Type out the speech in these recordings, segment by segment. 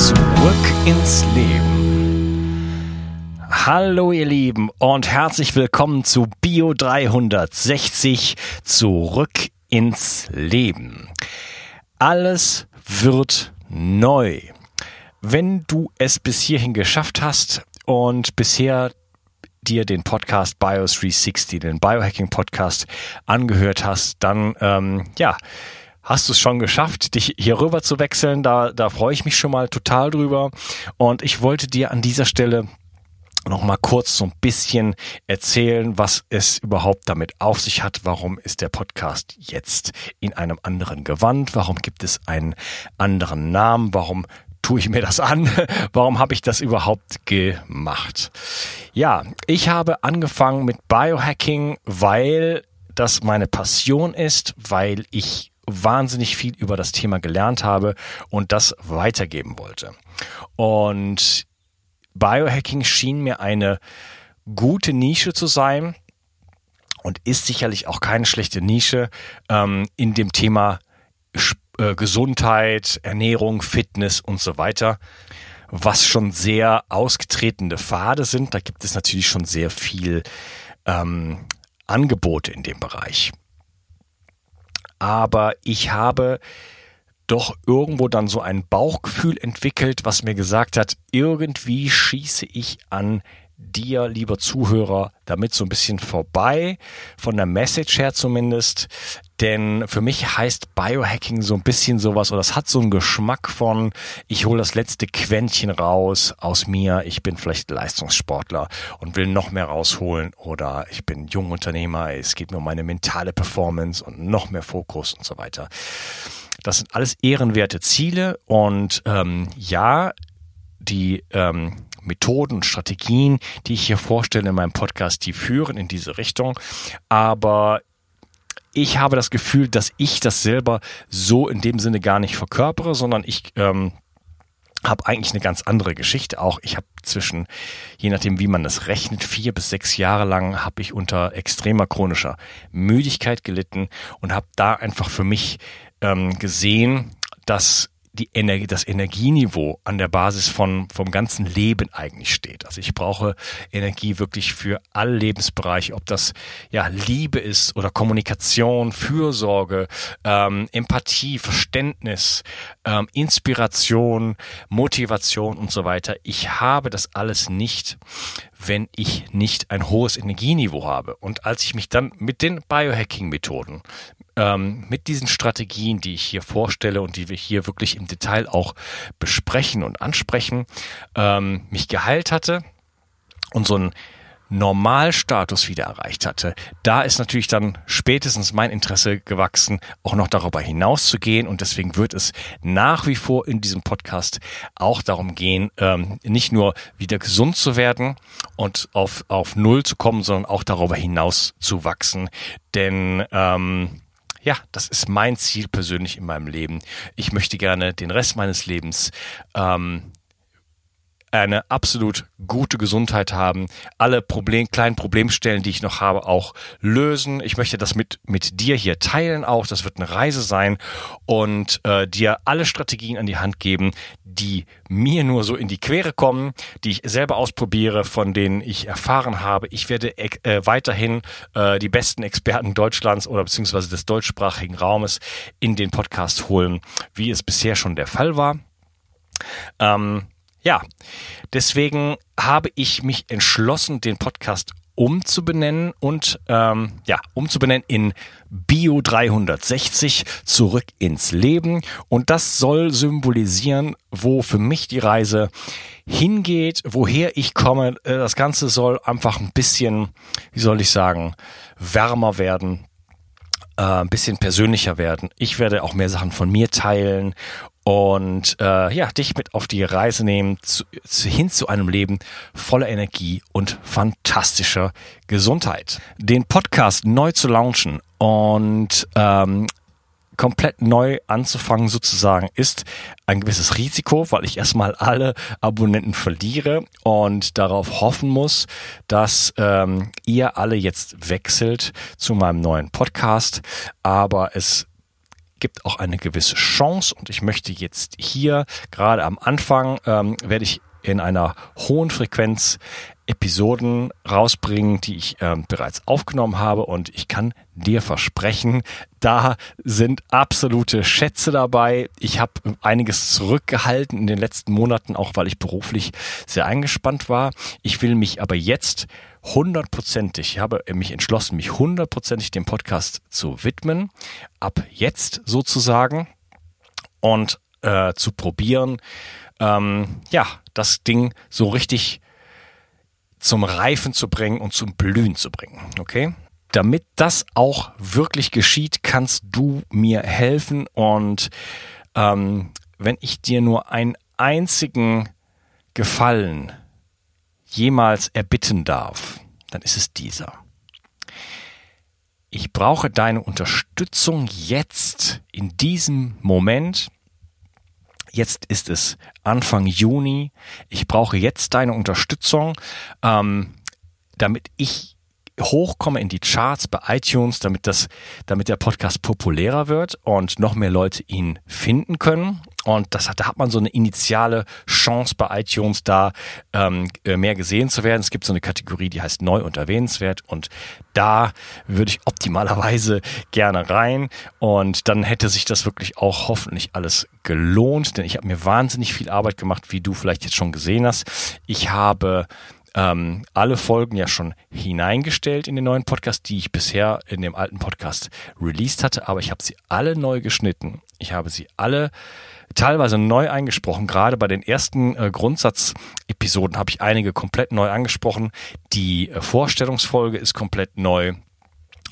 Zurück ins Leben. Hallo ihr Lieben und herzlich willkommen zu Bio 360 Zurück ins Leben. Alles wird neu. Wenn du es bis hierhin geschafft hast und bisher dir den Podcast Bios 360, den Biohacking Podcast angehört hast, dann ähm, ja, hast du es schon geschafft, dich hier rüber zu wechseln. Da, da freue ich mich schon mal total drüber. Und ich wollte dir an dieser Stelle noch mal kurz so ein bisschen erzählen, was es überhaupt damit auf sich hat. Warum ist der Podcast jetzt in einem anderen Gewand? Warum gibt es einen anderen Namen? Warum tue ich mir das an? Warum habe ich das überhaupt gemacht? Ja, ich habe angefangen mit Biohacking, weil das meine Passion ist, weil ich wahnsinnig viel über das Thema gelernt habe und das weitergeben wollte. Und Biohacking schien mir eine gute Nische zu sein und ist sicherlich auch keine schlechte Nische ähm, in dem Thema äh, Gesundheit, Ernährung, Fitness und so weiter, was schon sehr ausgetretene Pfade sind. Da gibt es natürlich schon sehr viel ähm, Angebote in dem Bereich. Aber ich habe doch irgendwo dann so ein Bauchgefühl entwickelt, was mir gesagt hat, irgendwie schieße ich an dir, lieber Zuhörer, damit so ein bisschen vorbei, von der Message her zumindest. Denn für mich heißt Biohacking so ein bisschen sowas, oder es hat so einen Geschmack von, ich hole das letzte Quäntchen raus aus mir, ich bin vielleicht Leistungssportler und will noch mehr rausholen, oder ich bin Jungunternehmer, es geht mir um meine mentale Performance und noch mehr Fokus und so weiter. Das sind alles ehrenwerte Ziele und ähm, ja, die ähm, Methoden und Strategien, die ich hier vorstelle in meinem Podcast, die führen in diese Richtung. Aber ich habe das Gefühl, dass ich das selber so in dem Sinne gar nicht verkörpere, sondern ich ähm, habe eigentlich eine ganz andere Geschichte auch. Ich habe zwischen, je nachdem wie man das rechnet, vier bis sechs Jahre lang habe ich unter extremer chronischer Müdigkeit gelitten und habe da einfach für mich ähm, gesehen, dass die Energie, das Energieniveau an der Basis von, vom ganzen Leben eigentlich steht. Also ich brauche Energie wirklich für alle Lebensbereiche, ob das ja Liebe ist oder Kommunikation, Fürsorge, ähm, Empathie, Verständnis, ähm, Inspiration, Motivation und so weiter. Ich habe das alles nicht, wenn ich nicht ein hohes Energieniveau habe. Und als ich mich dann mit den Biohacking-Methoden, ähm, mit diesen Strategien, die ich hier vorstelle und die wir hier wirklich im Detail auch besprechen und ansprechen, ähm, mich geheilt hatte und so ein Normalstatus wieder erreicht hatte, da ist natürlich dann spätestens mein Interesse gewachsen, auch noch darüber hinaus zu gehen. Und deswegen wird es nach wie vor in diesem Podcast auch darum gehen, ähm, nicht nur wieder gesund zu werden und auf, auf Null zu kommen, sondern auch darüber hinaus zu wachsen. Denn ähm, ja, das ist mein Ziel persönlich in meinem Leben. Ich möchte gerne den Rest meines Lebens ähm, eine absolut gute Gesundheit haben, alle Problem, kleinen Problemstellen, die ich noch habe, auch lösen. Ich möchte das mit, mit dir hier teilen auch. Das wird eine Reise sein und äh, dir alle Strategien an die Hand geben, die mir nur so in die Quere kommen, die ich selber ausprobiere, von denen ich erfahren habe. Ich werde äh, weiterhin äh, die besten Experten Deutschlands oder beziehungsweise des deutschsprachigen Raumes in den Podcast holen, wie es bisher schon der Fall war. Ähm, ja, deswegen habe ich mich entschlossen, den Podcast umzubenennen und ähm, ja, umzubenennen in Bio 360 zurück ins Leben. Und das soll symbolisieren, wo für mich die Reise hingeht, woher ich komme. Äh, das Ganze soll einfach ein bisschen, wie soll ich sagen, wärmer werden, äh, ein bisschen persönlicher werden. Ich werde auch mehr Sachen von mir teilen und äh, ja, dich mit auf die Reise nehmen zu, zu, hin zu einem Leben voller Energie und fantastischer Gesundheit. Den Podcast neu zu launchen und ähm, komplett neu anzufangen sozusagen ist ein gewisses Risiko, weil ich erstmal alle Abonnenten verliere und darauf hoffen muss, dass ähm, ihr alle jetzt wechselt zu meinem neuen Podcast. Aber es gibt auch eine gewisse Chance und ich möchte jetzt hier gerade am Anfang ähm, werde ich in einer hohen Frequenz Episoden rausbringen, die ich ähm, bereits aufgenommen habe und ich kann dir versprechen, da sind absolute Schätze dabei. Ich habe einiges zurückgehalten in den letzten Monaten, auch weil ich beruflich sehr eingespannt war. Ich will mich aber jetzt hundertprozentig, ich habe mich entschlossen, mich hundertprozentig dem Podcast zu widmen, ab jetzt sozusagen und äh, zu probieren, ähm, ja, das Ding so richtig zum Reifen zu bringen und zum Blühen zu bringen. Okay? Damit das auch wirklich geschieht, kannst du mir helfen und ähm, wenn ich dir nur einen einzigen Gefallen jemals erbitten darf, dann ist es dieser. Ich brauche deine Unterstützung jetzt, in diesem Moment, Jetzt ist es Anfang Juni. Ich brauche jetzt deine Unterstützung, ähm, damit ich hochkomme in die Charts bei iTunes, damit das, damit der Podcast populärer wird und noch mehr Leute ihn finden können. Und das hat, da hat man so eine initiale Chance bei iTunes, da ähm, äh, mehr gesehen zu werden. Es gibt so eine Kategorie, die heißt neu und erwähnenswert. Und da würde ich optimalerweise gerne rein. Und dann hätte sich das wirklich auch hoffentlich alles gelohnt, denn ich habe mir wahnsinnig viel Arbeit gemacht, wie du vielleicht jetzt schon gesehen hast. Ich habe ähm, alle Folgen ja schon hineingestellt in den neuen Podcast, die ich bisher in dem alten Podcast released hatte, aber ich habe sie alle neu geschnitten. Ich habe sie alle teilweise neu eingesprochen. Gerade bei den ersten äh, Grundsatzepisoden habe ich einige komplett neu angesprochen. Die äh, Vorstellungsfolge ist komplett neu.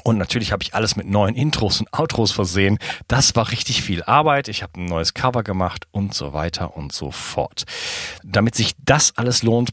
Und natürlich habe ich alles mit neuen Intros und Outros versehen. Das war richtig viel Arbeit. Ich habe ein neues Cover gemacht und so weiter und so fort. Damit sich das alles lohnt,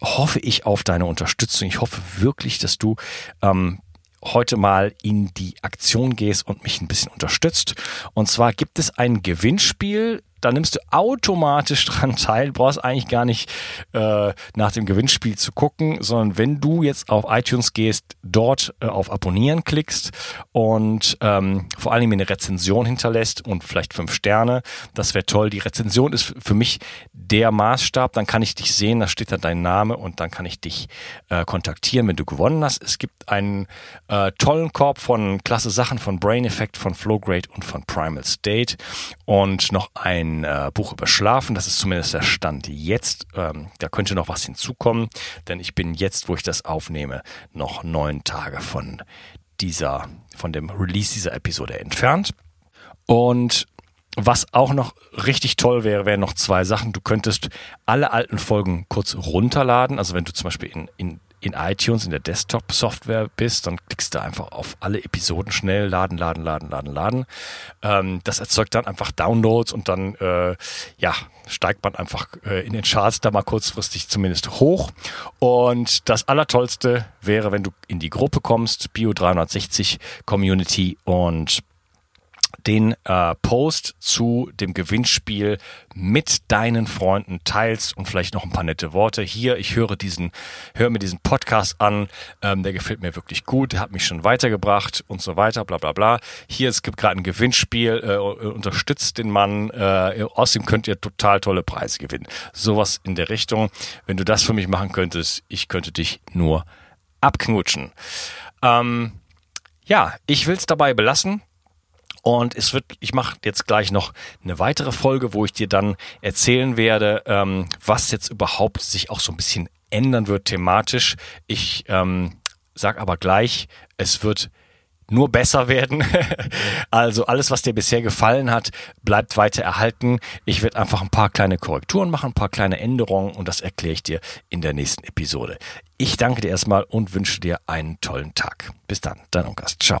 hoffe ich auf deine Unterstützung. Ich hoffe wirklich, dass du ähm, heute mal in die Aktion gehst und mich ein bisschen unterstützt. Und zwar gibt es ein Gewinnspiel da nimmst du automatisch dran teil, brauchst eigentlich gar nicht äh, nach dem Gewinnspiel zu gucken, sondern wenn du jetzt auf iTunes gehst, dort äh, auf Abonnieren klickst und ähm, vor allem eine Rezension hinterlässt und vielleicht fünf Sterne, das wäre toll. Die Rezension ist für mich der Maßstab, dann kann ich dich sehen, da steht da dein Name und dann kann ich dich äh, kontaktieren, wenn du gewonnen hast. Es gibt einen äh, tollen Korb von klasse Sachen von Brain Effect, von Flowgrade und von Primal State und noch ein äh, Buch über Schlafen. Das ist zumindest der Stand jetzt. Ähm, da könnte noch was hinzukommen, denn ich bin jetzt, wo ich das aufnehme, noch neun Tage von dieser, von dem Release dieser Episode entfernt. Und was auch noch richtig toll wäre, wären noch zwei Sachen. Du könntest alle alten Folgen kurz runterladen. Also wenn du zum Beispiel in, in in iTunes, in der Desktop-Software bist, dann klickst du einfach auf alle Episoden schnell, laden, laden, laden, laden, laden. Ähm, das erzeugt dann einfach Downloads und dann äh, ja, steigt man einfach äh, in den Charts da mal kurzfristig zumindest hoch. Und das Allertollste wäre, wenn du in die Gruppe kommst, Bio 360 Community und den äh, Post zu dem Gewinnspiel mit deinen Freunden teilst und vielleicht noch ein paar nette Worte. Hier, ich höre diesen, höre mir diesen Podcast an, ähm, der gefällt mir wirklich gut, der hat mich schon weitergebracht und so weiter, bla bla bla. Hier, es gibt gerade ein Gewinnspiel, äh, unterstützt den Mann, äh, außerdem könnt ihr total tolle Preise gewinnen. Sowas in der Richtung. Wenn du das für mich machen könntest, ich könnte dich nur abknutschen. Ähm, ja, ich will es dabei belassen. Und es wird, ich mache jetzt gleich noch eine weitere Folge, wo ich dir dann erzählen werde, ähm, was jetzt überhaupt sich auch so ein bisschen ändern wird thematisch. Ich ähm, sag aber gleich, es wird nur besser werden. also alles, was dir bisher gefallen hat, bleibt weiter erhalten. Ich werde einfach ein paar kleine Korrekturen machen, ein paar kleine Änderungen und das erkläre ich dir in der nächsten Episode. Ich danke dir erstmal und wünsche dir einen tollen Tag. Bis dann, dein Onkas. Ciao.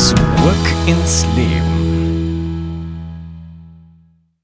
Zurück ins Leben.